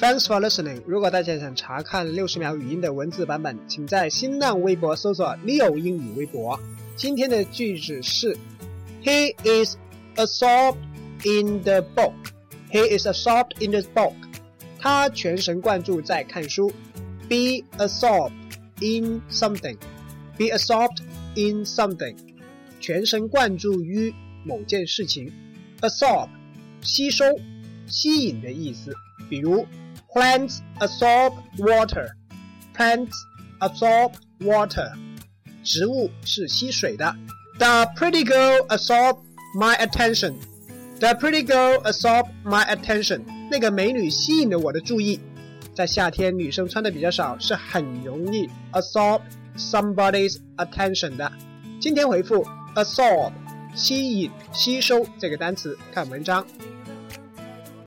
Thanks for listening。如果大家想查看六十秒语音的文字版本，请在新浪微博搜索 “Leo 英语微博”。今天的句子是：He is absorbed in the book. He is absorbed in the book. 他全神贯注在看书。Be absorbed in something. Be absorbed in something. 全神贯注于某件事情。Absorb，吸收、吸引的意思。比如。Plants absorb water. Plants absorb water. 植物是吸水的。The pretty girl absorb my attention. The pretty girl absorb my attention. 那个美女吸引了我的注意。在夏天，女生穿的比较少，是很容易 absorb somebody's attention 的。今天回复 absorb 吸引、吸收这个单词，看文章。